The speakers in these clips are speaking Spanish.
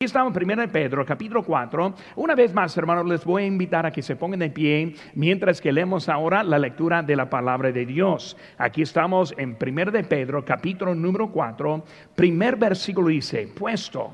Aquí estamos en 1 Pedro, capítulo 4. Una vez más, hermanos, les voy a invitar a que se pongan de pie mientras que leemos ahora la lectura de la palabra de Dios. Aquí estamos en 1 de Pedro, capítulo número 4. Primer versículo dice, puesto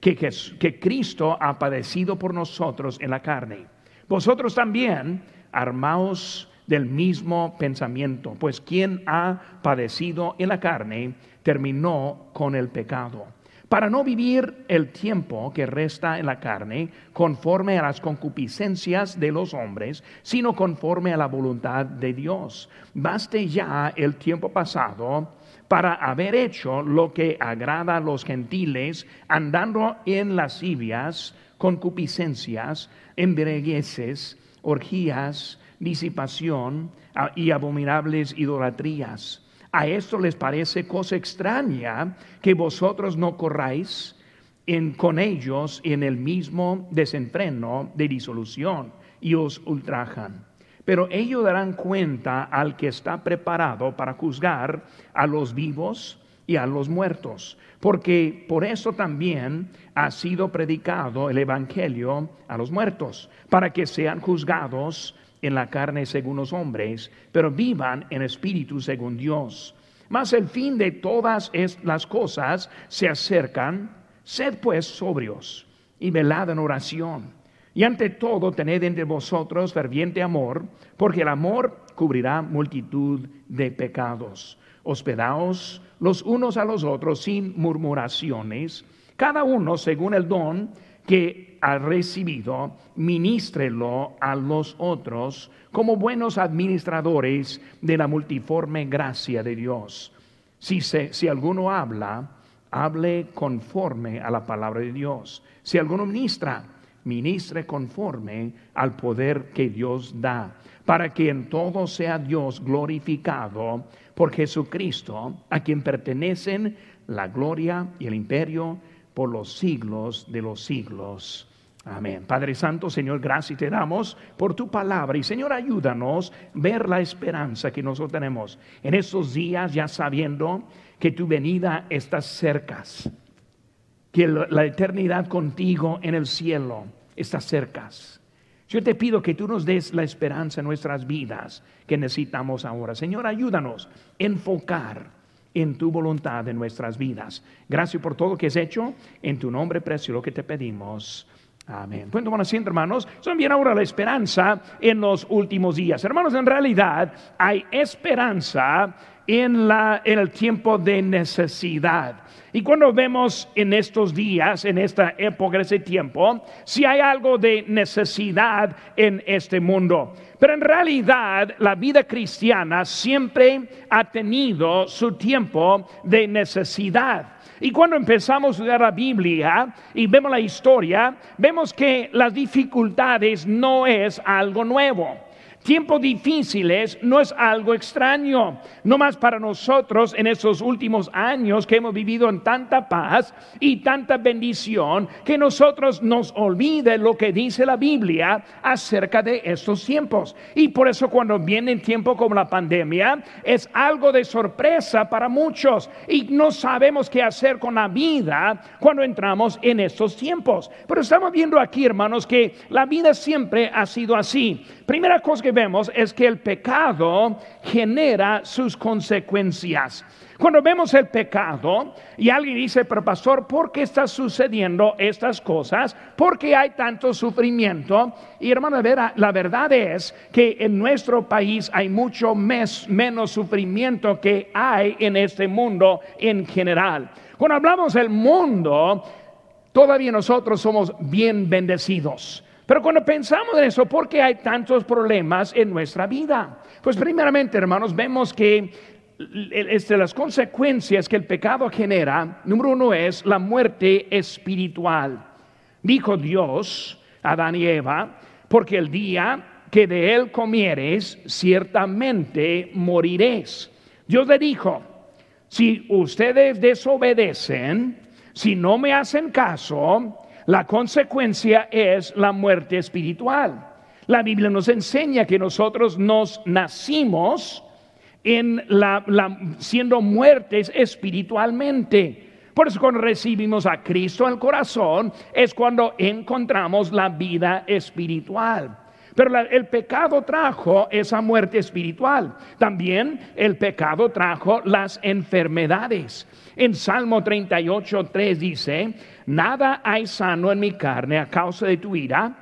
que, que, que Cristo ha padecido por nosotros en la carne. Vosotros también, armaos del mismo pensamiento, pues quien ha padecido en la carne terminó con el pecado para no vivir el tiempo que resta en la carne conforme a las concupiscencias de los hombres, sino conforme a la voluntad de Dios. Baste ya el tiempo pasado para haber hecho lo que agrada a los gentiles, andando en lascivias, concupiscencias, embriagueces, orgías, disipación y abominables idolatrías a esto les parece cosa extraña que vosotros no corráis en, con ellos en el mismo desenfreno de disolución y os ultrajan. Pero ellos darán cuenta al que está preparado para juzgar a los vivos y a los muertos, porque por eso también ha sido predicado el Evangelio a los muertos, para que sean juzgados en la carne según los hombres, pero vivan en espíritu según Dios. Mas el fin de todas las cosas se acercan. Sed pues sobrios y velad en oración. Y ante todo tened entre vosotros ferviente amor, porque el amor cubrirá multitud de pecados. Hospedaos los unos a los otros sin murmuraciones, cada uno según el don que ha recibido, ministrelo a los otros como buenos administradores de la multiforme gracia de Dios. Si, si alguno habla, hable conforme a la palabra de Dios. Si alguno ministra, ministre conforme al poder que Dios da, para que en todo sea Dios glorificado por Jesucristo, a quien pertenecen la gloria y el imperio por los siglos de los siglos. Amén. Padre Santo, Señor, gracias te damos por tu palabra. Y Señor, ayúdanos a ver la esperanza que nosotros tenemos en estos días, ya sabiendo que tu venida está cerca, que la eternidad contigo en el cielo está cerca. Yo te pido que tú nos des la esperanza en nuestras vidas que necesitamos ahora. Señor, ayúdanos a enfocar en tu voluntad en nuestras vidas. Gracias por todo lo que has hecho. En tu nombre precioso lo que te pedimos. Amén. Bueno, bueno, así, hermanos, son bien ahora la esperanza en los últimos días. Hermanos, en realidad hay esperanza en, la, en el tiempo de necesidad. Y cuando vemos en estos días, en esta época, en ese tiempo, si hay algo de necesidad en este mundo. Pero en realidad la vida cristiana siempre ha tenido su tiempo de necesidad. Y cuando empezamos a estudiar la Biblia y vemos la historia, vemos que las dificultades no es algo nuevo. Tiempos difíciles no es algo extraño, no más para nosotros en estos últimos años que hemos vivido en tanta paz y tanta bendición que nosotros nos olvide lo que dice la Biblia acerca de estos tiempos. Y por eso cuando viene tiempo como la pandemia es algo de sorpresa para muchos y no sabemos qué hacer con la vida cuando entramos en estos tiempos. Pero estamos viendo aquí, hermanos, que la vida siempre ha sido así. Primera cosa que vemos es que el pecado genera sus consecuencias. Cuando vemos el pecado y alguien dice, pero pastor, ¿por qué está sucediendo estas cosas? ¿Por qué hay tanto sufrimiento? Y hermano, la verdad es que en nuestro país hay mucho menos sufrimiento que hay en este mundo en general. Cuando hablamos del mundo, todavía nosotros somos bien bendecidos. Pero cuando pensamos en eso, ¿por qué hay tantos problemas en nuestra vida? Pues primeramente, hermanos, vemos que este, las consecuencias que el pecado genera, número uno es la muerte espiritual. Dijo Dios a Adán y Eva, porque el día que de él comieres, ciertamente moriréis. Dios le dijo, si ustedes desobedecen, si no me hacen caso, la consecuencia es la muerte espiritual. La Biblia nos enseña que nosotros nos nacimos en la, siendo muertes espiritualmente. Por eso cuando recibimos a Cristo al corazón es cuando encontramos la vida espiritual. Pero el pecado trajo esa muerte espiritual. También el pecado trajo las enfermedades. En Salmo 38, 3 dice, nada hay sano en mi carne a causa de tu ira,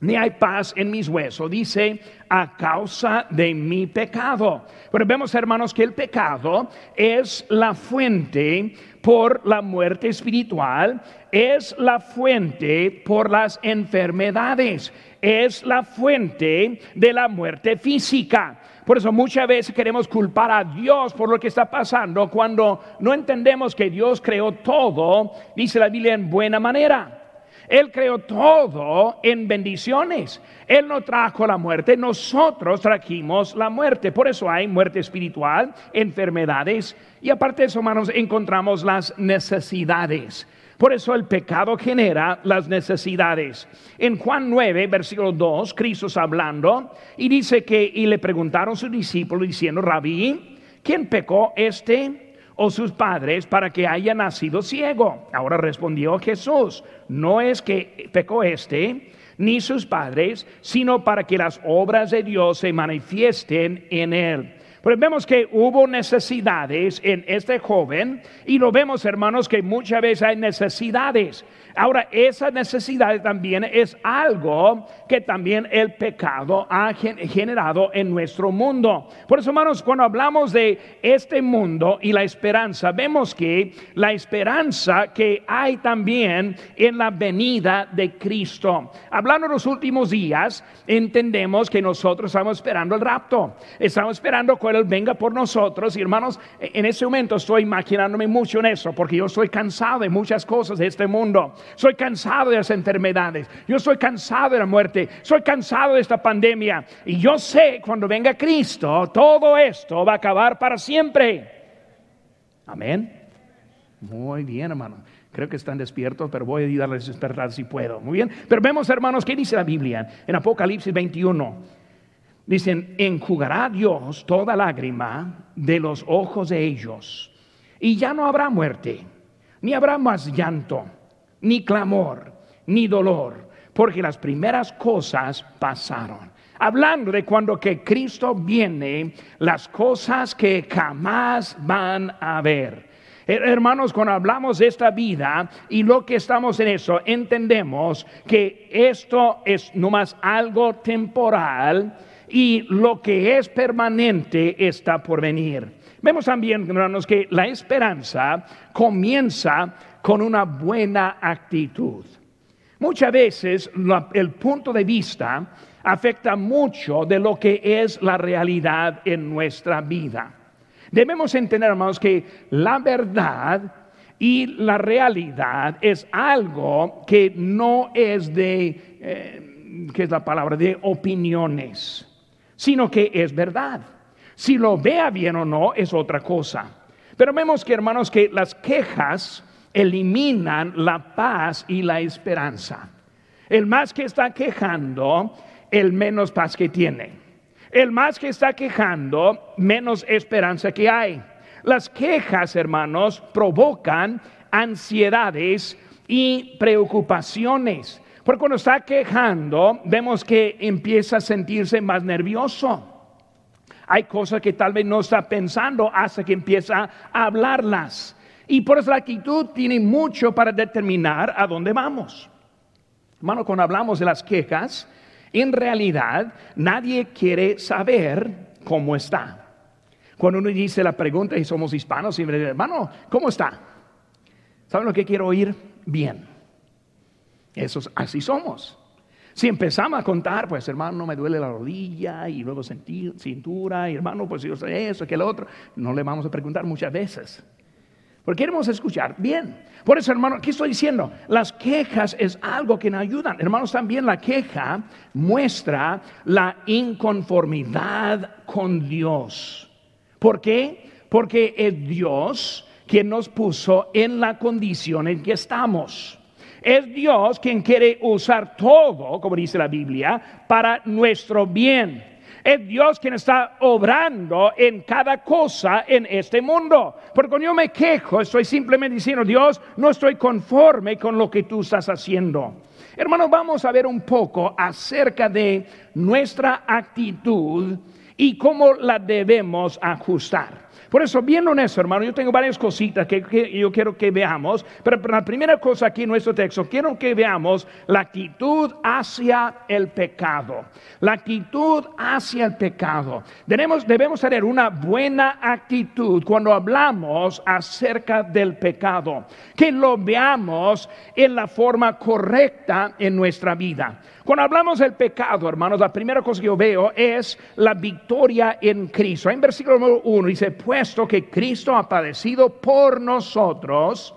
ni hay paz en mis huesos. Dice, a causa de mi pecado. Pero vemos, hermanos, que el pecado es la fuente por la muerte espiritual, es la fuente por las enfermedades, es la fuente de la muerte física. Por eso muchas veces queremos culpar a Dios por lo que está pasando cuando no entendemos que Dios creó todo, dice la Biblia, en buena manera. Él creó todo en bendiciones. Él no trajo la muerte, nosotros trajimos la muerte. Por eso hay muerte espiritual, enfermedades y aparte de eso, hermanos, encontramos las necesidades. Por eso el pecado genera las necesidades. En Juan 9, versículo 2, Cristo está hablando y dice que, y le preguntaron sus discípulos diciendo, Rabí, ¿quién pecó este? O sus padres para que haya nacido ciego. Ahora respondió Jesús, no es que pecó este ni sus padres, sino para que las obras de Dios se manifiesten en él. Pero vemos que hubo necesidades en este joven y lo vemos hermanos que muchas veces hay necesidades. Ahora, esa necesidad también es algo que también el pecado ha generado en nuestro mundo. Por eso, hermanos, cuando hablamos de este mundo y la esperanza, vemos que la esperanza que hay también en la venida de Cristo. Hablando de los últimos días, entendemos que nosotros estamos esperando el rapto. Estamos esperando venga por nosotros. Y hermanos, en ese momento estoy imaginándome mucho en eso, porque yo estoy cansado de muchas cosas de este mundo. Soy cansado de las enfermedades. Yo estoy cansado de la muerte. Soy cansado de esta pandemia. Y yo sé cuando venga Cristo, todo esto va a acabar para siempre. Amén. Muy bien, hermano. Creo que están despiertos, pero voy a ayudarles a despertar si puedo. Muy bien. Pero vemos, hermanos, ¿qué dice la Biblia? En Apocalipsis 21. Dicen, enjugará Dios toda lágrima de los ojos de ellos. Y ya no habrá muerte, ni habrá más llanto ni clamor, ni dolor, porque las primeras cosas pasaron. Hablando de cuando que Cristo viene, las cosas que jamás van a ver. Hermanos, cuando hablamos de esta vida y lo que estamos en eso, entendemos que esto es nomás algo temporal y lo que es permanente está por venir. Vemos también, hermanos, que la esperanza comienza con una buena actitud. Muchas veces el punto de vista afecta mucho de lo que es la realidad en nuestra vida. Debemos entender, hermanos, que la verdad y la realidad es algo que no es de, eh, ¿qué es la palabra? De opiniones, sino que es verdad. Si lo vea bien o no es otra cosa. Pero vemos que, hermanos, que las quejas eliminan la paz y la esperanza. El más que está quejando, el menos paz que tiene. El más que está quejando, menos esperanza que hay. Las quejas, hermanos, provocan ansiedades y preocupaciones. Porque cuando está quejando, vemos que empieza a sentirse más nervioso. Hay cosas que tal vez no está pensando hasta que empieza a hablarlas. Y por eso la actitud tiene mucho para determinar a dónde vamos. Hermano, cuando hablamos de las quejas, en realidad nadie quiere saber cómo está. Cuando uno dice la pregunta y somos hispanos, siempre dice, hermano, ¿cómo está? ¿Saben lo que quiero oír? Bien. Eso, así somos. Si empezamos a contar, pues hermano, me duele la rodilla y luego cintura, y hermano, pues yo sé eso, que el otro, no le vamos a preguntar muchas veces. Porque queremos escuchar bien. Por eso, hermano, ¿qué estoy diciendo? Las quejas es algo que nos ayudan. Hermanos, también la queja muestra la inconformidad con Dios. ¿Por qué? Porque es Dios quien nos puso en la condición en que estamos. Es Dios quien quiere usar todo, como dice la Biblia, para nuestro bien. Es Dios quien está obrando en cada cosa en este mundo. Porque cuando yo me quejo, estoy simplemente diciendo, Dios, no estoy conforme con lo que tú estás haciendo. Hermanos, vamos a ver un poco acerca de nuestra actitud y cómo la debemos ajustar. Por eso, bien honesto, hermano, yo tengo varias cositas que, yo quiero que veamos, pero la primera cosa aquí en nuestro texto, quiero que veamos la actitud hacia el pecado. La actitud hacia el pecado. Debemos, debemos tener una buena actitud cuando hablamos acerca del pecado, que lo veamos en la forma correcta en nuestra vida. Cuando hablamos del pecado, hermanos, la primera cosa que yo veo es la victoria en Cristo. En versículo número 1 dice, puesto que Cristo ha padecido por nosotros,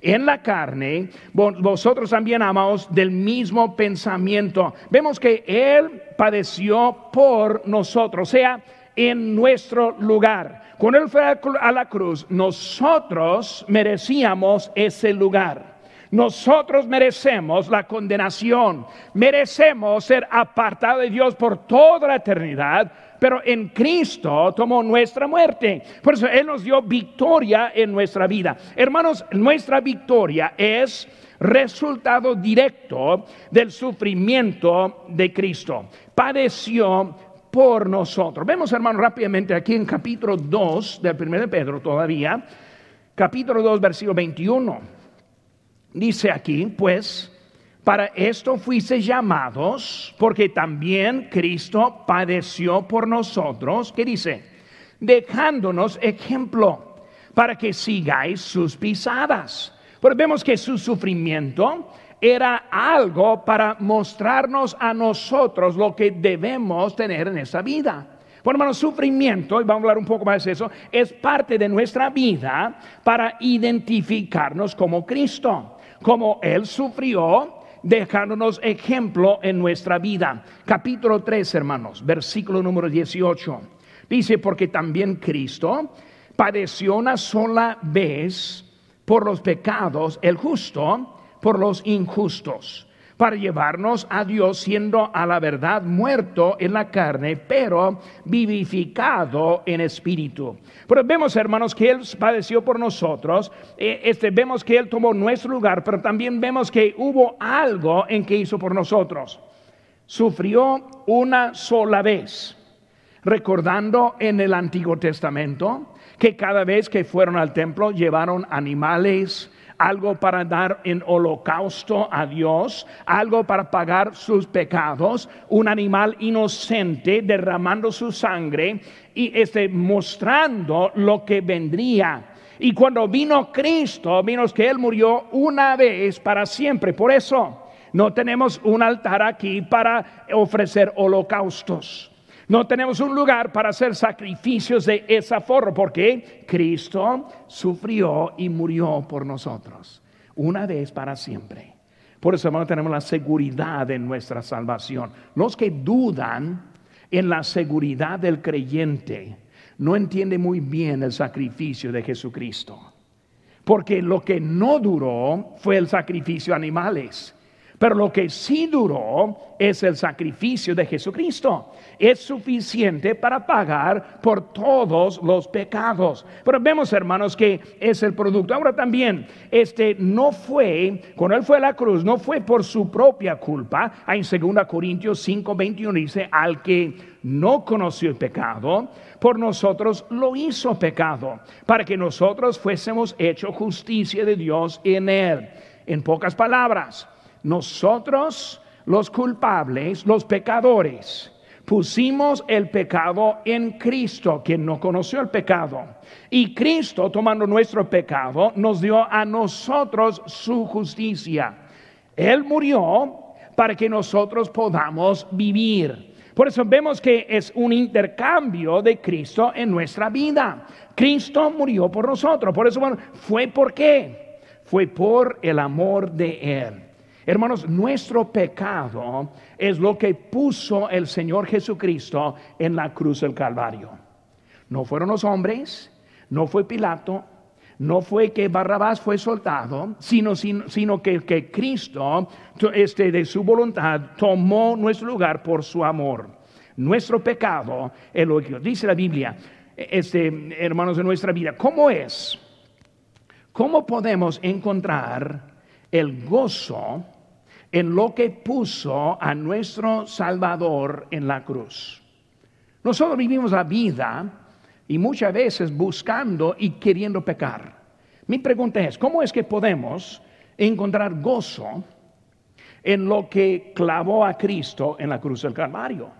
en la carne, vosotros también amados del mismo pensamiento. Vemos que Él padeció por nosotros, o sea, en nuestro lugar. Cuando Él fue a la cruz, nosotros merecíamos ese lugar. Nosotros merecemos la condenación, merecemos ser apartados de Dios por toda la eternidad, pero en Cristo tomó nuestra muerte. Por eso Él nos dio victoria en nuestra vida. Hermanos, nuestra victoria es resultado directo del sufrimiento de Cristo. Padeció por nosotros. Vemos, hermanos, rápidamente aquí en capítulo 2 del 1 de Pedro todavía, capítulo 2, versículo 21 dice aquí, pues, para esto fuiste llamados, porque también Cristo padeció por nosotros. ¿Qué dice? Dejándonos ejemplo para que sigáis sus pisadas. Pero vemos que su sufrimiento era algo para mostrarnos a nosotros lo que debemos tener en esta vida. Bueno, hermano, sufrimiento, y vamos a hablar un poco más de eso, es parte de nuestra vida para identificarnos como Cristo como Él sufrió, dejándonos ejemplo en nuestra vida. Capítulo 3, hermanos, versículo número 18. Dice, porque también Cristo padeció una sola vez por los pecados, el justo por los injustos para llevarnos a Dios siendo a la verdad muerto en la carne, pero vivificado en espíritu. Pero vemos, hermanos, que Él padeció por nosotros, eh, este, vemos que Él tomó nuestro lugar, pero también vemos que hubo algo en que hizo por nosotros. Sufrió una sola vez, recordando en el Antiguo Testamento que cada vez que fueron al templo llevaron animales, algo para dar en holocausto a Dios, algo para pagar sus pecados, un animal inocente derramando su sangre y este, mostrando lo que vendría. Y cuando vino Cristo, vimos que Él murió una vez para siempre. Por eso no tenemos un altar aquí para ofrecer holocaustos. No tenemos un lugar para hacer sacrificios de esa forma, porque Cristo sufrió y murió por nosotros, una vez para siempre. Por eso, hermano, tenemos la seguridad en nuestra salvación. Los que dudan en la seguridad del creyente no entienden muy bien el sacrificio de Jesucristo. Porque lo que no duró fue el sacrificio de animales. Pero lo que sí duró es el sacrificio de Jesucristo. Es suficiente para pagar por todos los pecados. Pero vemos, hermanos, que es el producto. Ahora también, este no fue, cuando él fue a la cruz, no fue por su propia culpa. En 2 Corintios 5, 21 dice, al que no conoció el pecado, por nosotros lo hizo pecado, para que nosotros fuésemos hecho justicia de Dios en él. En pocas palabras, nosotros, los culpables, los pecadores, pusimos el pecado en Cristo, quien no conoció el pecado. Y Cristo, tomando nuestro pecado, nos dio a nosotros su justicia. Él murió para que nosotros podamos vivir. Por eso vemos que es un intercambio de Cristo en nuestra vida. Cristo murió por nosotros. Por eso, bueno, fue por qué? Fue por el amor de Él. Hermanos, nuestro pecado es lo que puso el Señor Jesucristo en la cruz del Calvario. No fueron los hombres, no fue Pilato, no fue que Barrabás fue soltado, sino, sino, que, que, Cristo, este, de su voluntad, tomó nuestro lugar por su amor. nuestro pecado es lo que dice la Biblia, este, hermanos, de nuestra vida. ¿Cómo es? ¿Cómo podemos encontrar el gozo en lo que puso a nuestro Salvador en la cruz? Nosotros vivimos la vida y muchas veces buscando y queriendo pecar. Mi pregunta es, ¿cómo es que podemos encontrar gozo en lo que clavó a Cristo en la cruz del Calvario?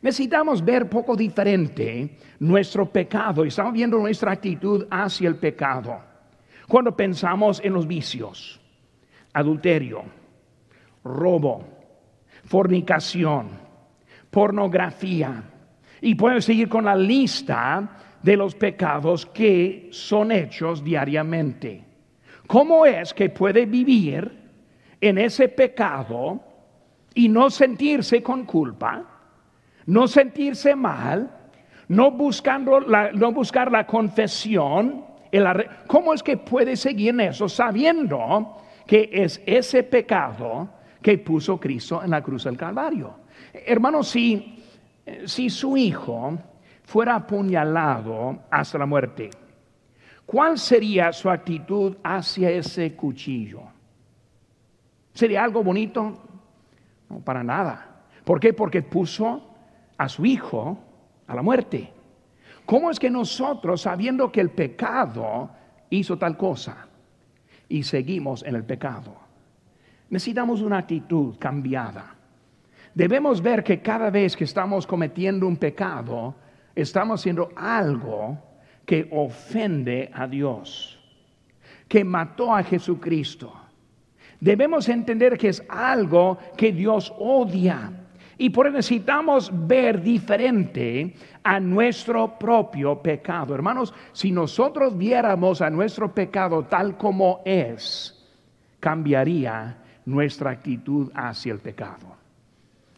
Necesitamos ver poco diferente nuestro pecado y estamos viendo nuestra actitud hacia el pecado. Cuando pensamos en los vicios, adulterio, robo, fornicación, pornografía, y pueden seguir con la lista de los pecados que son hechos diariamente. ¿Cómo es que puede vivir en ese pecado y no sentirse con culpa, no sentirse mal, no, buscando no buscar la confesión? ¿Cómo es que puede seguir en eso sabiendo que es ese pecado que puso Cristo en la cruz del Calvario? Hermanos, si, si su hijo fuera apuñalado hasta la muerte, ¿cuál sería su actitud hacia ese cuchillo? ¿Sería algo bonito? No, para nada. ¿Por qué? Porque puso a su hijo a la muerte. ¿Cómo es que nosotros, sabiendo que el pecado hizo tal cosa y seguimos en el pecado, necesitamos una actitud cambiada? Debemos ver que cada vez que estamos cometiendo un pecado, estamos haciendo algo que ofende a Dios, que mató a Jesucristo. Debemos entender que es algo que Dios odia. Y por eso necesitamos ver diferente a nuestro propio pecado. Hermanos, si nosotros viéramos a nuestro pecado tal como es, cambiaría nuestra actitud hacia el pecado.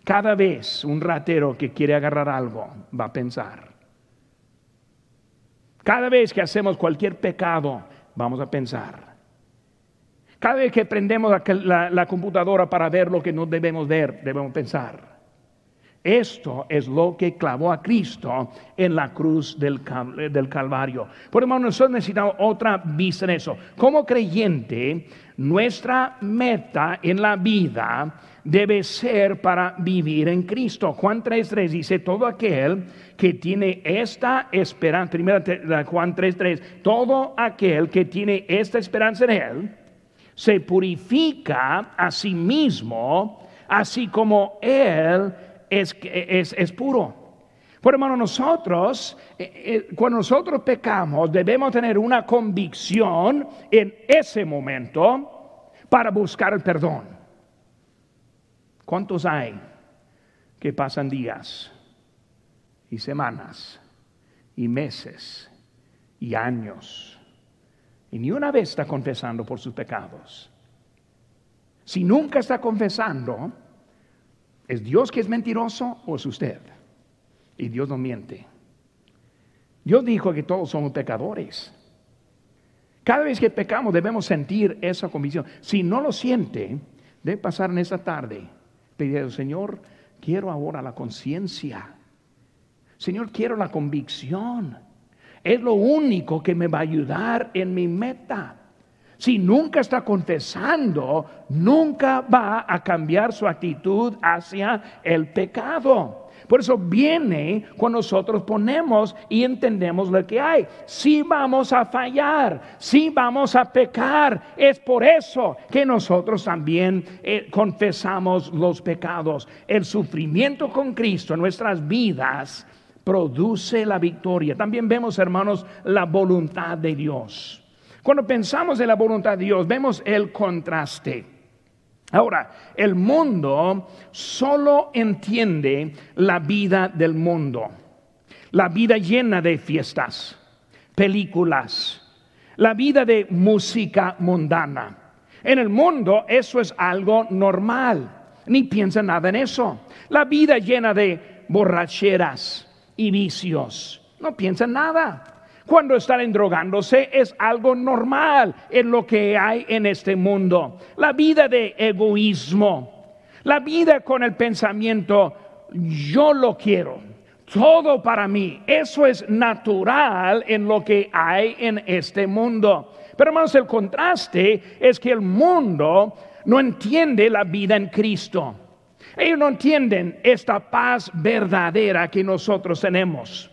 Cada vez un ratero que quiere agarrar algo va a pensar, cada vez que hacemos cualquier pecado, vamos a pensar. Cada vez que prendemos la, computadora para ver lo que no debemos ver, debemos pensar. Esto es lo que clavó a Cristo en la cruz del, Calvario. Por eso nosotros necesitamos otra vista en eso. Como creyente, nuestra meta en la vida debe ser para vivir en Cristo. Juan 3.3 dice, todo aquel que tiene esta esperanza, primera Juan 3.3, todo aquel que tiene esta esperanza en Él, se purifica a sí mismo, así como Él es, es, es puro. Por hermano, nosotros, eh, eh, cuando nosotros pecamos, debemos tener una convicción en ese momento para buscar el perdón. ¿Cuántos hay que pasan días y semanas y meses y años y ni una vez está confesando por sus pecados? Si nunca está confesando, ¿es Dios que es mentiroso o es usted? Y Dios no miente. Dios dijo que todos somos pecadores. Cada vez que pecamos debemos sentir esa convicción. Si no lo siente, debe pasar en esa tarde pidiendo, Señor, quiero ahora la conciencia. Señor, quiero la convicción. Es lo único que me va a ayudar en mi meta. Si nunca está confesando, nunca va a cambiar su actitud hacia el pecado. Por eso viene cuando nosotros ponemos y entendemos lo que hay. Si vamos a fallar, si vamos a pecar, es por eso que nosotros también eh, confesamos los pecados. El sufrimiento con Cristo en nuestras vidas produce la victoria. También vemos, hermanos, la voluntad de Dios. Cuando pensamos en la voluntad de Dios, vemos el contraste. Ahora, el mundo solo entiende la vida del mundo, la vida llena de fiestas, películas, la vida de música mundana. En el mundo eso es algo normal, ni piensa nada en eso. La vida llena de borracheras y vicios, no piensa nada. Cuando están endrogándose es algo normal en lo que hay en este mundo. La vida de egoísmo, la vida con el pensamiento, yo lo quiero. todo para mí. Eso es natural en lo que hay en este mundo. Pero hermanos, el contraste es que el mundo no entiende la vida en Cristo. Ellos no entienden esta paz verdadera que nosotros tenemos.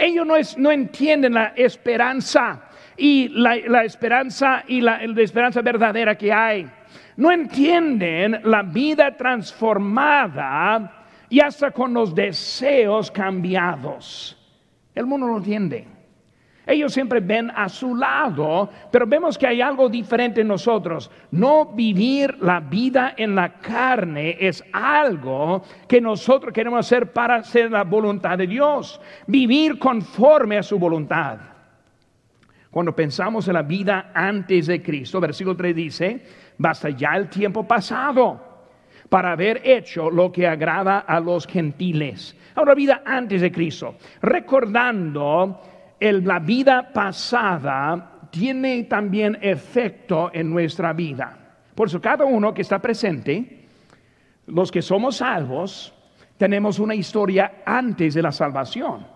Ellos no, entienden la esperanza y la, esperanza y la esperanza verdadera que hay. No entienden la vida transformada y hasta con los deseos cambiados. El mundo no entiende. Ellos siempre ven a su lado, pero vemos que hay algo diferente en nosotros. No vivir la vida en la carne es algo que nosotros queremos hacer para hacer la voluntad de Dios. Vivir conforme a su voluntad. Cuando pensamos en la vida antes de Cristo, versículo 3 dice, basta ya el tiempo pasado para haber hecho lo que agrada a los gentiles. Ahora, vida antes de Cristo, recordando la vida pasada, tiene también efecto en nuestra vida. Por eso, cada uno que está presente, los que somos salvos, tenemos una historia antes de la salvación.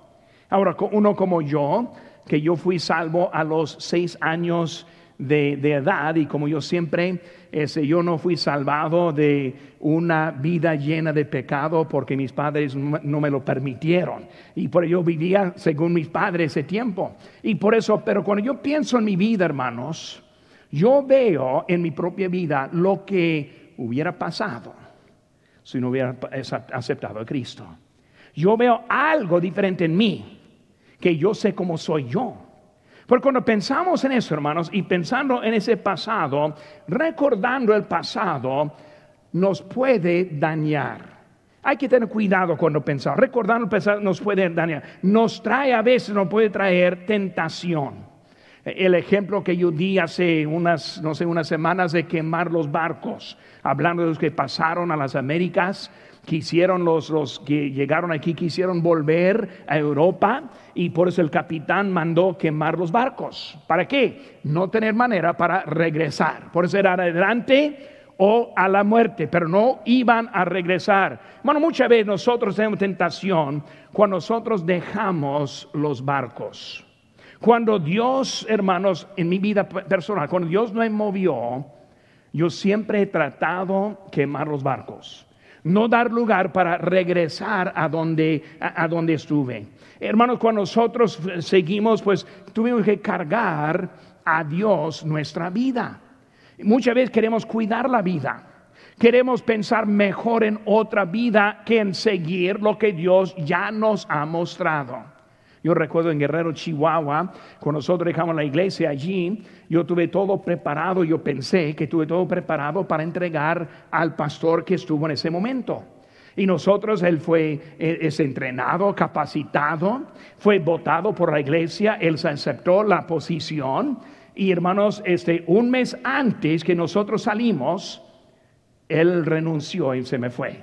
Ahora, uno como yo, que yo fui salvo a los seis años de, edad y como yo siempre, ese, yo no fui salvado de una vida llena de pecado porque mis padres no me lo permitieron. Y por ello vivía según mis padres ese tiempo. Y por eso, pero cuando yo pienso en mi vida, hermanos, yo veo en mi propia vida lo que hubiera pasado si no hubiera aceptado a Cristo. Yo veo algo diferente en mí, que yo sé cómo soy yo. Porque cuando pensamos en eso, hermanos, y pensando en ese pasado, recordando el pasado, nos puede dañar. Hay que tener cuidado cuando pensamos. Recordando el pasado nos puede dañar. Nos trae a veces, nos puede traer tentación. El ejemplo que yo di hace unas, no sé, unas semanas de quemar los barcos, hablando de los que pasaron a las Américas, quisieron los, los que llegaron aquí, quisieron volver a Europa y por eso el capitán mandó quemar los barcos. ¿Para qué? No tener manera para regresar. Por eso era adelante o a la muerte, pero no iban a regresar. Bueno, muchas veces nosotros tenemos tentación cuando nosotros dejamos los barcos. Cuando Dios, hermanos, en mi vida personal, cuando Dios me movió, yo siempre he tratado quemar los barcos no dar lugar para regresar a donde, a, donde estuve. Hermanos, cuando nosotros seguimos, pues tuvimos que cargar a Dios nuestra vida. Muchas veces queremos cuidar la vida. Queremos pensar mejor en otra vida que en seguir lo que Dios ya nos ha mostrado. Yo recuerdo en Guerrero, Chihuahua, cuando nosotros dejamos la iglesia allí, yo tuve todo preparado, yo pensé que tuve todo preparado para entregar al pastor que estuvo en ese momento. Y nosotros, él fue, e, es entrenado, capacitado, fue votado por la iglesia, él aceptó la posición. Y hermanos, este, un mes antes que nosotros salimos, él renunció y se me fue.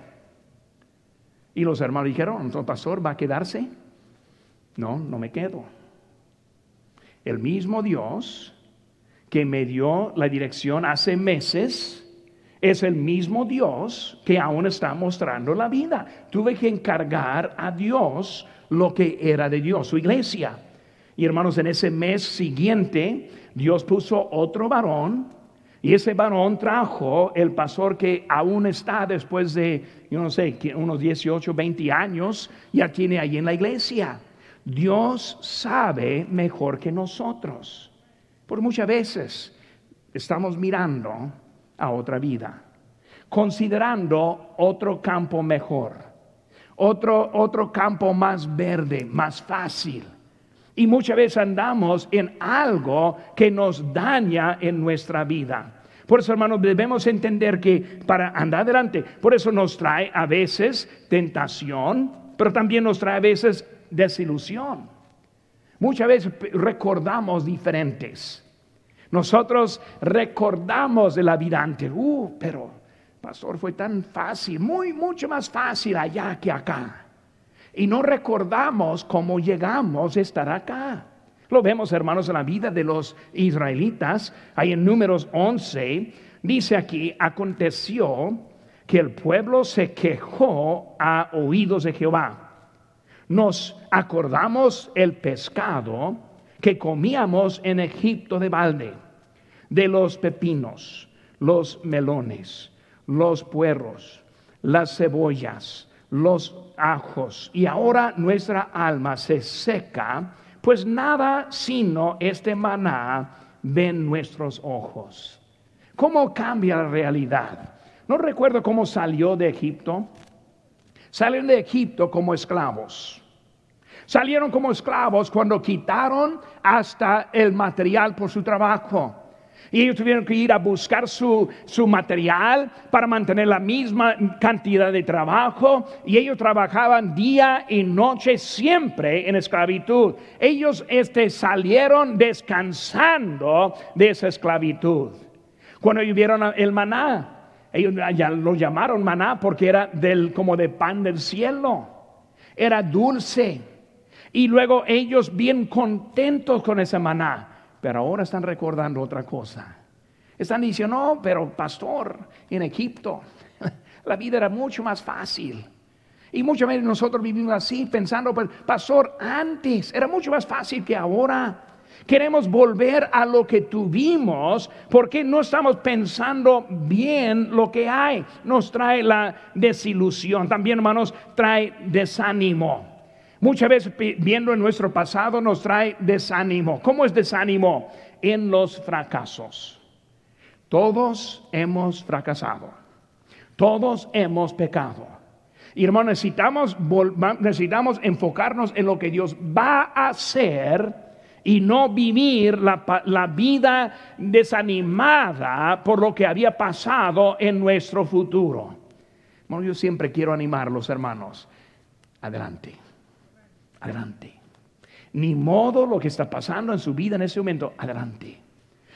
Y los hermanos dijeron, ¿el pastor va a quedarse? No, no me quedo. El mismo Dios que me dio la dirección hace meses es el mismo Dios que aún está mostrando la vida. Tuve que encargar a Dios lo que era de Dios, su iglesia. Y hermanos, en ese mes siguiente, Dios puso otro varón y ese varón trajo el pastor que aún está después de, yo no sé, unos 18, 20 años, ya tiene ahí en la iglesia. Dios sabe mejor que nosotros. Por muchas veces estamos mirando a otra vida, considerando otro campo mejor, otro, otro campo más verde, más fácil. Y muchas veces andamos en algo que nos daña en nuestra vida. Por eso, hermanos, debemos entender que para andar adelante, por eso nos trae a veces tentación, pero también nos trae a veces desilusión. Muchas veces recordamos diferentes. Nosotros recordamos de la vida antes. Uh, pero, pastor, fue tan fácil, muy, mucho más fácil allá que acá. Y no recordamos cómo llegamos a estar acá. Lo vemos, hermanos, en la vida de los israelitas. Ahí en números 11, dice aquí, aconteció que el pueblo se quejó a oídos de Jehová nos acordamos el pescado que comíamos en Egipto de balde, de los pepinos, los melones, los puerros, las cebollas, los ajos. Y ahora nuestra alma se seca, pues nada sino este maná ven nuestros ojos. ¿Cómo cambia la realidad? No recuerdo cómo salió de Egipto. Salen de Egipto como esclavos. Salieron como esclavos cuando quitaron hasta el material por su trabajo. Y ellos tuvieron que ir a buscar su, su, material para mantener la misma cantidad de trabajo. Y ellos trabajaban día y noche siempre en esclavitud. Ellos este, salieron descansando de esa esclavitud. Cuando ellos vieron el maná, ellos ya lo llamaron maná porque era del, como de pan del cielo. Era dulce. Y luego ellos bien contentos con ese maná. Pero ahora están recordando otra cosa. Están diciendo, no, pero pastor, en Egipto la vida era mucho más fácil. Y muchas veces nosotros vivimos así pensando, pues, pastor, antes era mucho más fácil que ahora. Queremos volver a lo que tuvimos porque no estamos pensando bien lo que hay. Nos trae la desilusión. También, hermanos, trae desánimo. Muchas veces viendo en nuestro pasado nos trae desánimo. ¿Cómo es desánimo? En los fracasos. Todos hemos fracasado. Todos hemos pecado. Y hermanos, necesitamos, necesitamos enfocarnos en lo que Dios va a hacer y no vivir la, vida desanimada por lo que había pasado en nuestro futuro. Bueno, yo siempre quiero animar los hermanos. Adelante, adelante. Ni modo lo que está pasando en su vida en ese momento, adelante.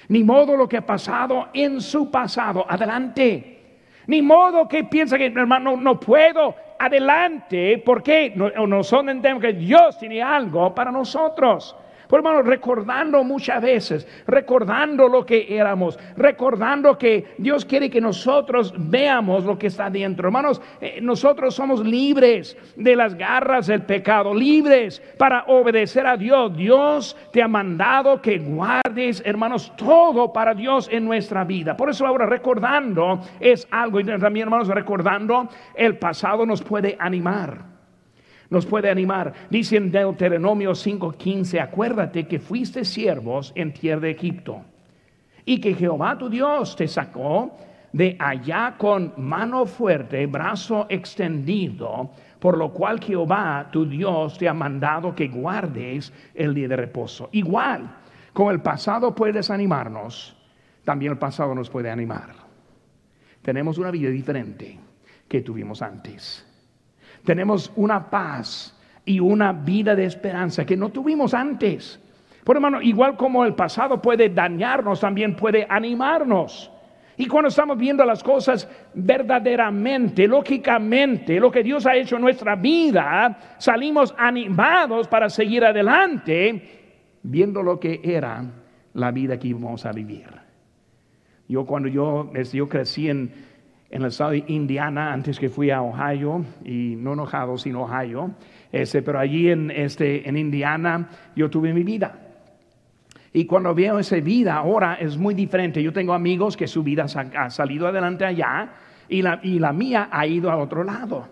Ni modo lo que ha pasado en su pasado, adelante. Ni modo que piensa que hermano no puedo, adelante. ¿Por qué? No, nosotros entendemos que Dios tiene algo para nosotros. Por hermano, recordando muchas veces, recordando lo que éramos, recordando que Dios quiere que nosotros veamos lo que está dentro. Hermanos, eh, nosotros somos libres de las garras del pecado, libres para obedecer a Dios. Dios te ha mandado que guardes, hermanos, todo para Dios en nuestra vida. Por eso ahora recordando es algo, y también hermanos, recordando el pasado nos puede animar nos puede animar. Dice en Deuteronomio 5:15, acuérdate que fuiste siervos en tierra de Egipto y que Jehová tu Dios te sacó de allá con mano fuerte, brazo extendido, por lo cual Jehová tu Dios te ha mandado que guardes el día de reposo. Igual, como el pasado puede desanimarnos, también el pasado nos puede animar. Tenemos una vida diferente que tuvimos antes tenemos una paz y una vida de esperanza que no tuvimos antes. Por hermano, igual como el pasado puede dañarnos, también puede animarnos. Y cuando estamos viendo las cosas verdaderamente, lógicamente, lo que Dios ha hecho en nuestra vida, salimos animados para seguir adelante, viendo lo que era la vida que íbamos a vivir. Yo cuando yo, yo crecí en, en el estado de Indiana antes que fui a Ohio, y no enojado, sino Ohio, este, pero allí en, este, en Indiana yo tuve mi vida. Y cuando veo esa vida ahora es muy diferente. Yo tengo amigos que su vida ha salido adelante allá y la, y la mía ha ido al otro lado.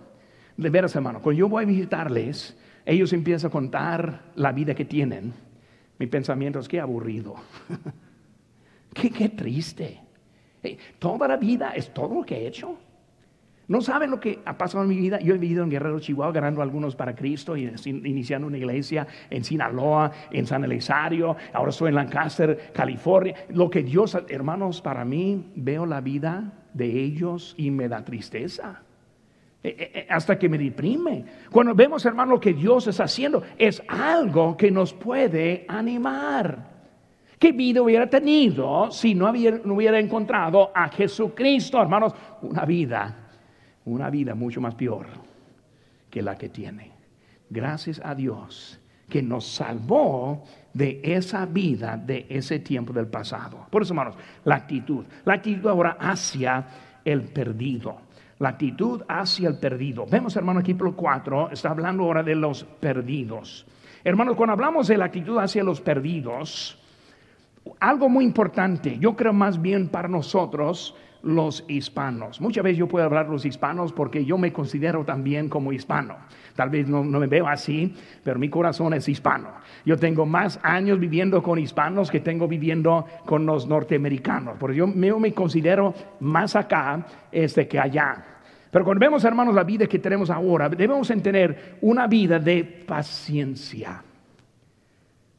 De veras, hermano, cuando yo voy a visitarles, ellos empiezan a contar la vida que tienen. Mi pensamiento es que aburrido. qué, qué triste toda la vida es todo lo que he hecho. No saben lo que ha pasado en mi vida. Yo he vivido en Guerrero, Chihuahua, ganando algunos para Cristo y iniciando una iglesia en Sinaloa, en San Elisario. Ahora estoy en Lancaster, California. Lo que Dios, hermanos, para mí veo la vida de ellos y me da tristeza. E, e, e, hasta que me deprime. Cuando vemos, hermano, lo que Dios está haciendo, es algo que nos puede animar. ¿Qué vida hubiera tenido si no hubiera, encontrado a Jesucristo, hermanos? Una vida, una vida mucho más peor que la que tiene. Gracias a Dios que nos salvó de esa vida, de ese tiempo del pasado. Por eso, hermanos, la actitud, la actitud ahora hacia el perdido. La actitud hacia el perdido. Vemos, hermano, aquí por 4, está hablando ahora de los perdidos. Hermanos, cuando hablamos de la actitud hacia los perdidos, algo muy importante, yo creo más bien para nosotros, los hispanos. Muchas veces yo puedo hablar los hispanos porque yo me considero también como hispano. Tal vez no, me veo así, pero mi corazón es hispano. Yo tengo más años viviendo con hispanos que tengo viviendo con los norteamericanos. Porque yo me, considero más acá este, que allá. Pero cuando vemos, hermanos, la vida que tenemos ahora, debemos tener una vida de paciencia.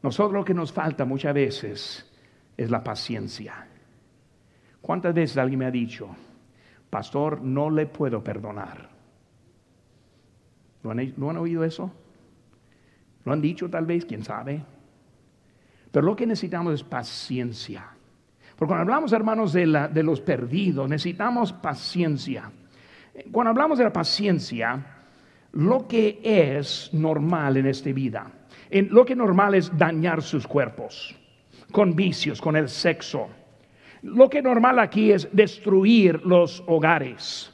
Nosotros lo que nos falta muchas veces es la paciencia. ¿Cuántas veces alguien me ha dicho, pastor, no le puedo perdonar? ¿Lo han, oído eso? ¿Lo han dicho tal vez? ¿Quién sabe? Pero lo que necesitamos es paciencia. Porque cuando hablamos, hermanos, de, la, de los perdidos, necesitamos paciencia. Cuando hablamos de la paciencia, lo que es normal en esta vida, en, lo que normal es dañar sus cuerpos con vicios, con el sexo. Lo que normal aquí es destruir los hogares.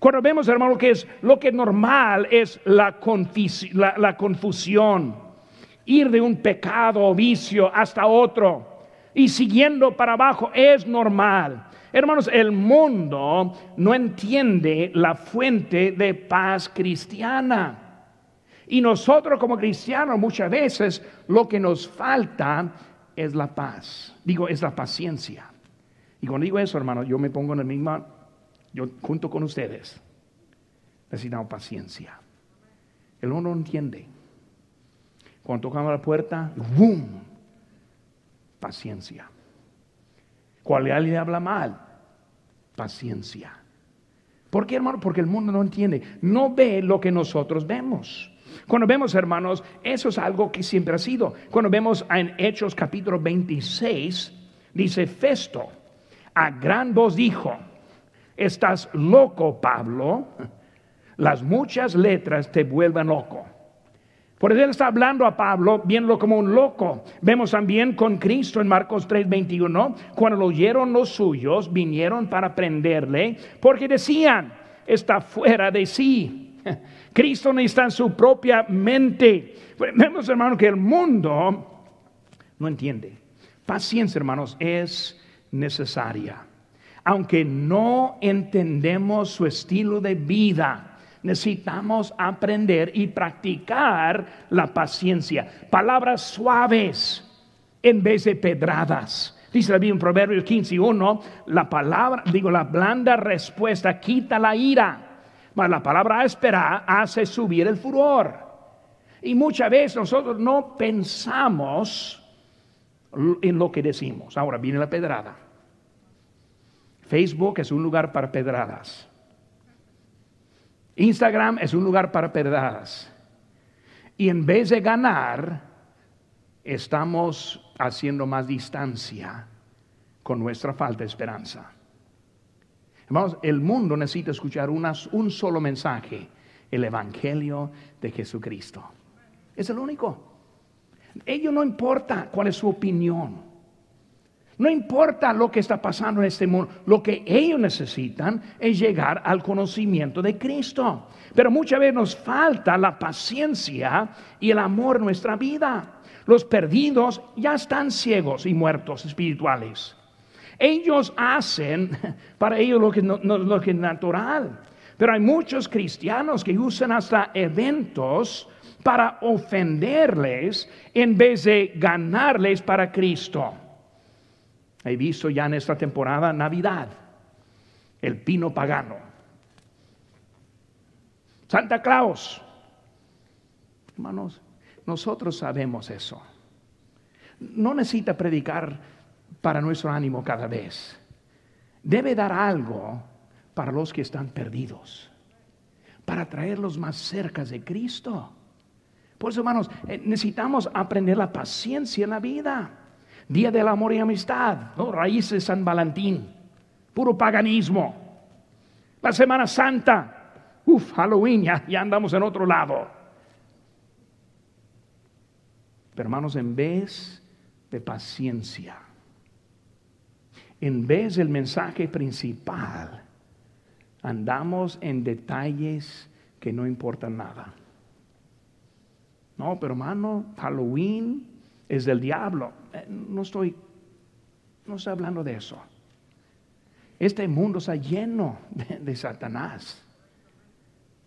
Cuando vemos, hermano, que es lo que normal es la, la, confusión, ir de un pecado o vicio hasta otro y siguiendo para abajo es normal. Hermanos, el mundo no entiende la fuente de paz cristiana. Y nosotros como cristianos muchas veces lo que nos falta es la paz. Digo, es la paciencia. Y cuando digo eso, hermano, yo me pongo en el mismo, yo junto con ustedes, necesitamos paciencia. El mundo no entiende. Cuando tocamos la puerta, ¡boom! Paciencia. Cuando alguien habla mal, paciencia. ¿Por qué, hermano? Porque el mundo no entiende. No ve lo que nosotros vemos. Cuando vemos, hermanos, eso es algo que siempre ha sido. Cuando vemos en Hechos capítulo 26, dice Festo, a gran voz dijo, estás loco, Pablo, las muchas letras te vuelven loco. Por eso él está hablando a Pablo, viéndolo como un loco. Vemos también con Cristo en Marcos 3:21, cuando lo oyeron los suyos, vinieron para prenderle, porque decían, está fuera de sí. Cristo en su propia mente. Vemos, hermano, que el mundo no entiende. Paciencia, hermanos, es necesaria. Aunque no entendemos su estilo de vida, necesitamos aprender y practicar la paciencia. Palabras suaves en vez de pedradas. Dice la Biblia en Proverbios 15 y 1, la palabra, digo, la blanda respuesta quita la ira mas la palabra esperar hace subir el furor. Y muchas veces nosotros no pensamos en lo que decimos. Ahora viene la pedrada. Facebook es un lugar para pedradas. Instagram es un lugar para pedradas. Y en vez de ganar, estamos haciendo más distancia con nuestra falta de esperanza el mundo necesita escuchar un solo mensaje, el Evangelio de Jesucristo. Es el único. Ello no importa cuál es su opinión. No importa lo que está pasando en este mundo, lo que ellos necesitan es llegar al conocimiento de Cristo. Pero muchas veces nos falta la paciencia y el amor en nuestra vida. Los perdidos ya están ciegos y muertos espirituales. Ellos hacen para ellos lo que, que es natural. Pero hay muchos cristianos que usan hasta eventos para ofenderles en vez de ganarles para Cristo. He visto ya en esta temporada Navidad, el pino pagano. Santa Claus. Hermanos, nosotros sabemos eso. No necesita predicar para nuestro ánimo cada vez. Debe dar algo para los que están perdidos, para traerlos más cerca de Cristo. Por eso, hermanos, eh, necesitamos aprender la paciencia en la vida. Día del amor y amistad, ¿no? raíces de San Valentín, puro paganismo. La Semana Santa, uff, Halloween, ya, ya andamos en otro lado. Pero hermanos, en vez de paciencia, en vez del mensaje principal, andamos en detalles que no importan nada. No, pero hermano, Halloween es del diablo. Eh, no estoy, no estoy hablando de eso. Este mundo está lleno de, Satanás.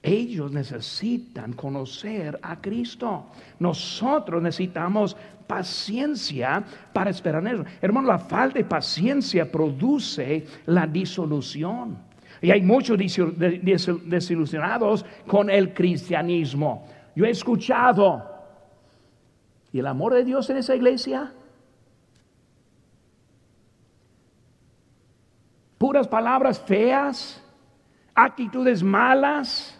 Ellos necesitan conocer a Cristo. Nosotros necesitamos paciencia para esperar en eso. Hermano, la falta de paciencia produce la disolución. Y hay muchos desilusionados con el cristianismo. Yo he escuchado, ¿y el amor de Dios en esa iglesia? Puras palabras feas, actitudes malas.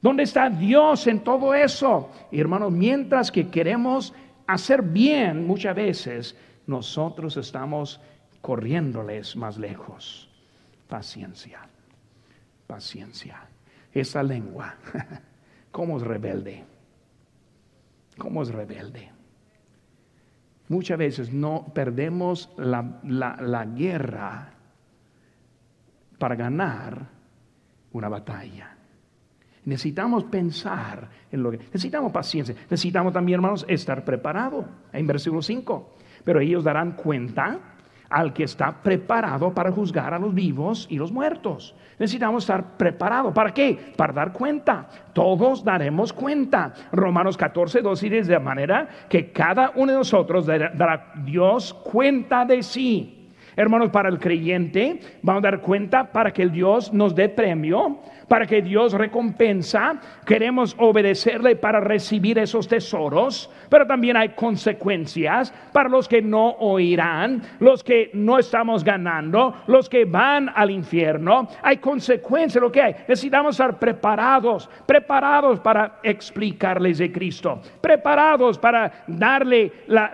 ¿Dónde está Dios en todo eso? Hermanos, mientras que queremos hacer bien muchas veces, nosotros estamos corriéndoles más lejos. Paciencia, paciencia. Esa lengua, ¿cómo es rebelde? ¿Cómo es rebelde? Muchas veces no perdemos la, la guerra para ganar una batalla. Necesitamos pensar en lo que... Necesitamos paciencia. Necesitamos también, hermanos, estar preparado. En versículo 5. Pero ellos darán cuenta al que está preparado para juzgar a los vivos y los muertos. Necesitamos estar preparados. ¿Para qué? Para dar cuenta. Todos daremos cuenta. Romanos 14, 2 dice de manera que cada uno de nosotros dará Dios cuenta de sí. Hermanos, para el creyente, vamos a dar cuenta para que Dios nos dé premio para que Dios recompensa, queremos obedecerle para recibir esos tesoros, pero también hay consecuencias para los que no oirán, los que no estamos ganando, los que van al infierno. Hay consecuencias, lo que hay. Necesitamos estar preparados, preparados para explicarles de Cristo, preparados para darle la,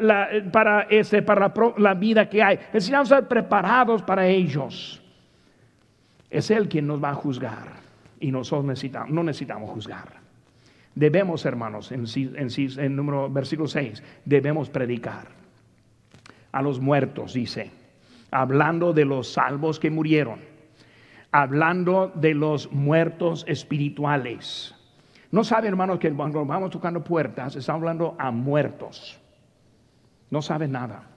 para, este, para la vida que hay. Necesitamos estar preparados para ellos. Es Él quien nos va a juzgar y nosotros necesitamos, no necesitamos juzgar. Debemos, hermanos, en, en, número versículo 6, debemos predicar a los muertos, dice, hablando de los salvos que murieron, hablando de los muertos espirituales. No sabe, hermanos, que cuando vamos tocando puertas, estamos hablando a muertos. No sabe nada.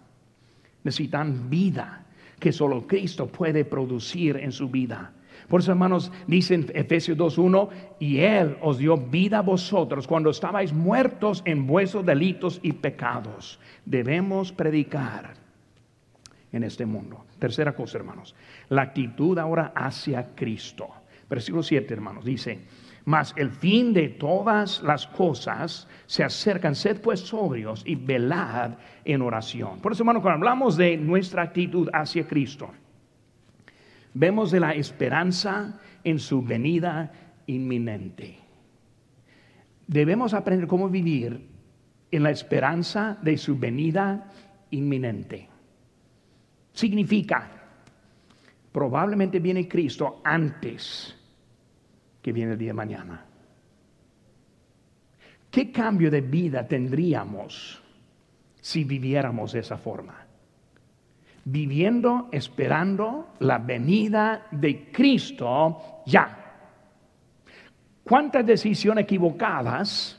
Necesitan vida que solo Cristo puede producir en su vida. Por eso, hermanos, dicen Efesios 2.1, y Él os dio vida a vosotros cuando estabais muertos en vuestros delitos y pecados. Debemos predicar en este mundo. Tercera cosa, hermanos, la actitud ahora hacia Cristo. Versículo 7, hermanos, dice, mas el fin de todas las cosas se acercan, sed pues sobrios y velad en oración. Por eso, hermanos, cuando hablamos de nuestra actitud hacia Cristo, Vemos de la esperanza en su venida inminente. Debemos aprender cómo vivir en la esperanza de su venida inminente. Significa, probablemente viene Cristo antes que viene el día de mañana. ¿Qué cambio de vida tendríamos si viviéramos de esa forma? viviendo esperando la venida de Cristo ya. ¿Cuántas decisiones equivocadas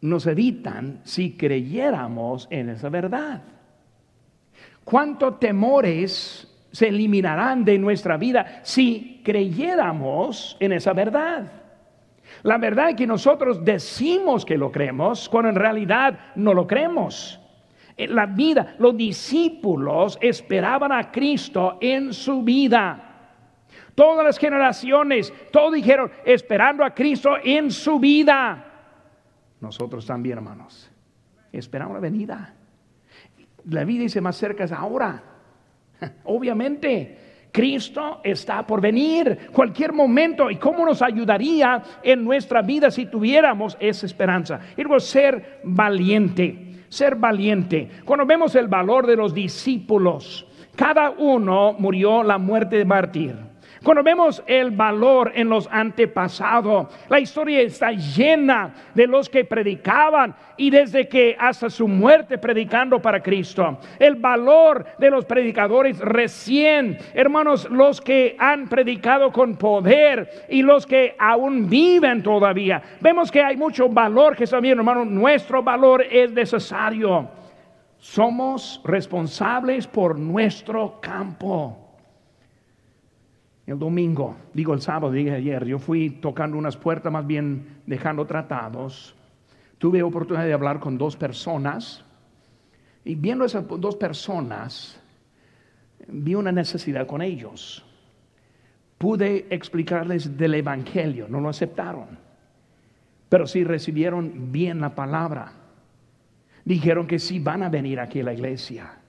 nos evitan si creyéramos en esa verdad? ¿Cuántos temores se eliminarán de nuestra vida si creyéramos en esa verdad? La verdad es que nosotros decimos que lo creemos cuando en realidad no lo creemos la vida. Los discípulos esperaban a Cristo en su vida. Todas las generaciones, todos dijeron, esperando a Cristo en su vida. Nosotros también, hermanos, esperamos la venida. La vida dice más cerca es ahora. Obviamente, Cristo está por venir cualquier momento. ¿Y cómo nos ayudaría en nuestra vida si tuviéramos esa esperanza? Y luego ser valiente ser valiente. Cuando vemos el valor de los discípulos, cada uno murió la muerte de mártir. Cuando vemos el valor en los antepasados, la historia está llena de los que predicaban y desde que hasta su muerte predicando para Cristo. El valor de los predicadores recién, hermanos, los que han predicado con poder y los que aún viven todavía. Vemos que hay mucho valor que está bien, hermanos, nuestro valor es necesario. Somos responsables por nuestro campo. El domingo, digo el sábado, dije ayer, yo fui tocando unas puertas, más bien dejando tratados. Tuve oportunidad de hablar con dos personas y viendo esas dos personas, vi una necesidad con ellos. Pude explicarles del Evangelio, no lo aceptaron, pero sí recibieron bien la palabra. Dijeron que sí van a venir aquí a la iglesia.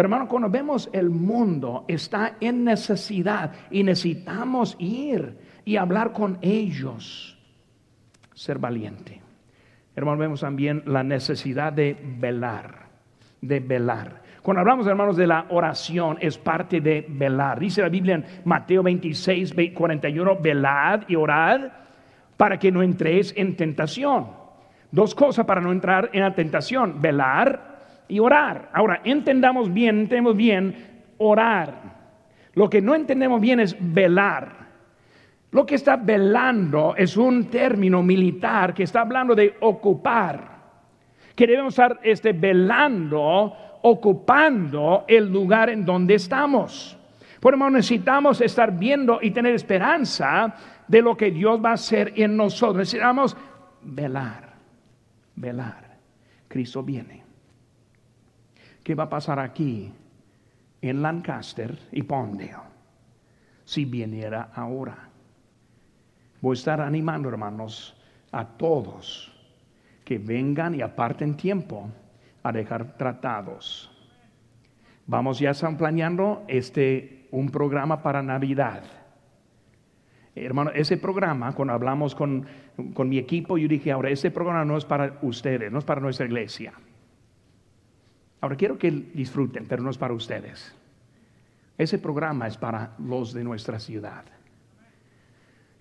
Pero hermano, cuando vemos el mundo está en necesidad y necesitamos ir y hablar con ellos, ser valiente. Hermano, vemos también la necesidad de velar, de velar. Cuando hablamos, hermanos, de la oración, es parte de velar. Dice la Biblia en Mateo 26, 41, velad y orad para que no entréis en tentación. Dos cosas para no entrar en la tentación, velar y orar. Ahora, entendamos bien, entendemos bien orar. Lo que no entendemos bien es velar. Lo que está velando es un término militar que está hablando de ocupar. Que debemos estar este, velando, ocupando el lugar en donde estamos. Por eso necesitamos estar viendo y tener esperanza de lo que Dios va a hacer en nosotros. Necesitamos velar, velar. Cristo viene. ¿Qué va a pasar aquí en Lancaster y Pondale si viniera ahora? Voy a estar animando, hermanos, a todos que vengan y aparten tiempo a dejar tratados. Vamos ya están planeando este un programa para Navidad. Hermano, ese programa, cuando hablamos con, con mi equipo, yo dije, ahora, ese programa no es para ustedes, no es para nuestra iglesia. Ahora quiero que disfruten, pero no es para ustedes. Ese programa es para los de nuestra ciudad.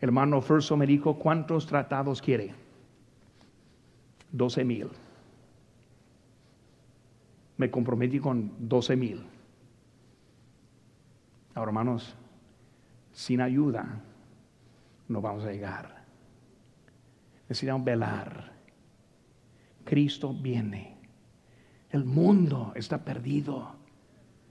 Hermano Ferso me dijo, ¿cuántos tratados quiere? 12 mil. Me comprometí con 12 mil. Ahora, hermanos, sin ayuda no vamos a llegar. Necesitamos velar. Cristo viene. El mundo está perdido.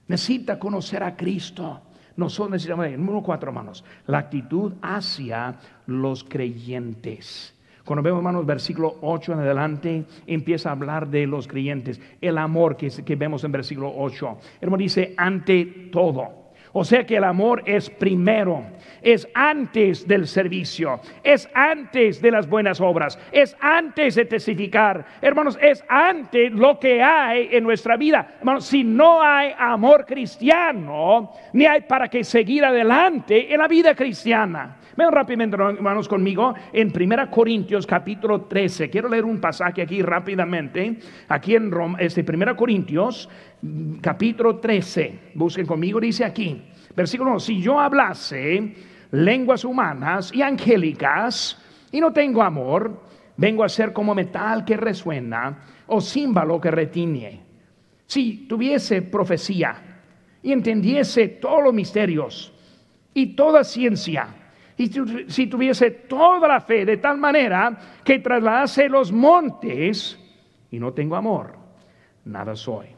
Necesita conocer a Cristo. Nosotros necesitamos, número cuatro, hermanos, la actitud hacia los creyentes. Cuando vemos, hermanos, versículo 8 en adelante, empieza a hablar de los creyentes. El amor que, que vemos en versículo 8. Hermano dice, ante todo. O sea que el amor es primero, es antes del servicio, es antes de las buenas obras, es antes de testificar. Hermanos, es antes lo que hay en nuestra vida. Hermanos, si no hay amor cristiano, ni hay para qué seguir adelante en la vida cristiana. Vean rápidamente, hermanos, conmigo en 1 Corintios capítulo 13. Quiero leer un pasaje aquí rápidamente. Aquí en Roma, este 1 Corintios capítulo 13. Busquen conmigo, dice aquí, versículo 1, si yo hablase lenguas humanas y angélicas y no tengo amor, vengo a ser como metal que resuena o címbalo que retiñe. Si tuviese profecía y entendiese todos los misterios y toda ciencia, y si tuviese toda la fe de tal manera que trasladase los montes y no tengo amor, nada soy.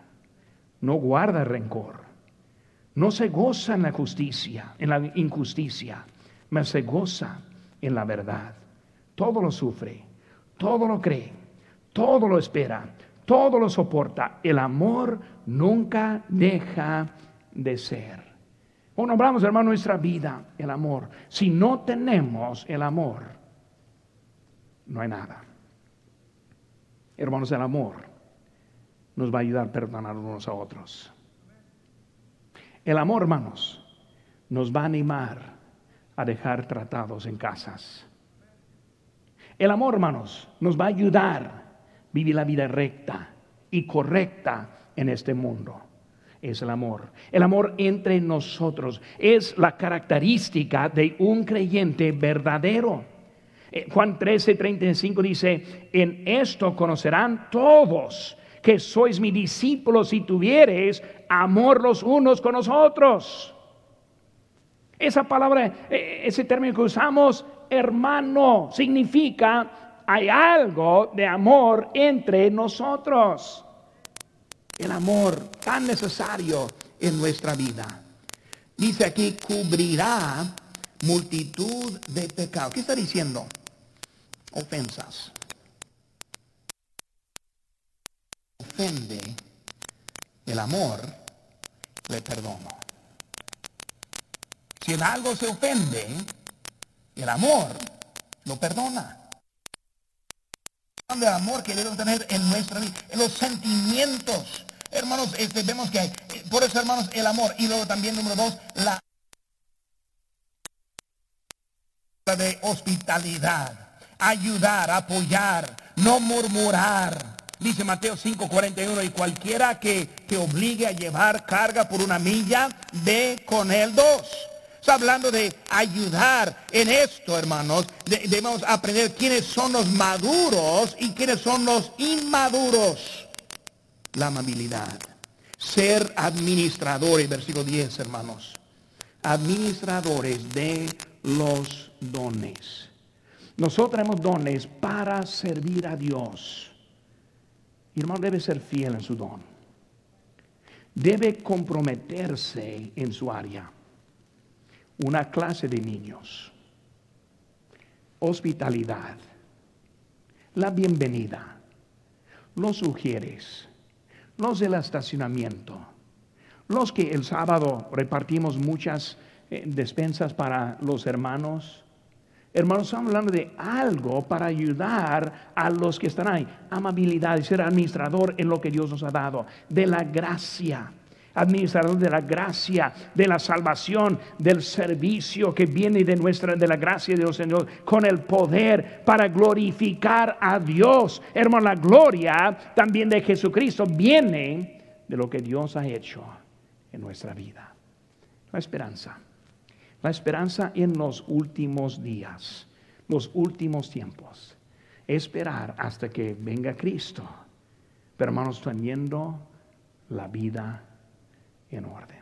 no guarda rencor, no se goza en la justicia, en la injusticia, mas se goza en la verdad. Todo lo sufre, todo lo cree, todo lo espera, todo lo soporta. El amor nunca deja de ser. O nombramos, hermano, nuestra vida, el amor. Si no tenemos el amor, no hay nada. Hermanos, el amor nos va a ayudar a perdonar unos a otros. El amor, hermanos, nos va a animar a dejar tratados en casas. El amor, hermanos, nos va a ayudar a vivir la vida recta y correcta en este mundo. Es el amor. El amor entre nosotros es la característica de un creyente verdadero. Eh, Juan 13, 35 dice, en esto conocerán todos que sois mis discípulos si tuviereis amor los unos con los otros. Esa palabra, eh, ese término que usamos, hermano, significa hay algo de amor entre nosotros. El amor tan necesario en nuestra vida. Dice aquí, cubrirá multitud de pecados. ¿Qué está diciendo? Ofensas. Ofende el amor, le perdono. Si en algo se ofende, el amor lo perdona. El amor que debemos tener en nuestra vida, en los sentimientos. Hermanos, este, vemos que hay, eh, por eso hermanos, el amor. Y luego también número dos, la de hospitalidad, ayudar, apoyar, no murmurar. Dice Mateo 5:41, y cualquiera que te obligue a llevar carga por una milla, ve con él dos. Está hablando de ayudar en esto, hermanos. debemos aprender quiénes son los maduros y quiénes son los inmaduros. La amabilidad. Ser administradores, versículo 10, hermanos. Administradores de los dones. Nosotros tenemos dones para servir a Dios. Y hermano debe ser fiel en su don. Debe comprometerse en su área una clase de niños. Hospitalidad. La bienvenida. Los sugieres. Los del estacionamiento. Los que el sábado repartimos muchas eh, despensas para los hermanos. Hermanos, estamos hablando de algo para ayudar a los que están ahí. Amabilidad y ser administrador en lo que Dios nos ha dado. De la gracia administrador de la gracia, de la salvación, del servicio que viene de nuestra, de la gracia de Dios Señor, con el poder para glorificar a Dios. Hermano, la gloria también de Jesucristo viene de lo que Dios ha hecho en nuestra vida. La esperanza. La esperanza en los últimos días, los últimos tiempos. Esperar hasta que venga Cristo. Pero hermanos, teniendo la vida en orden.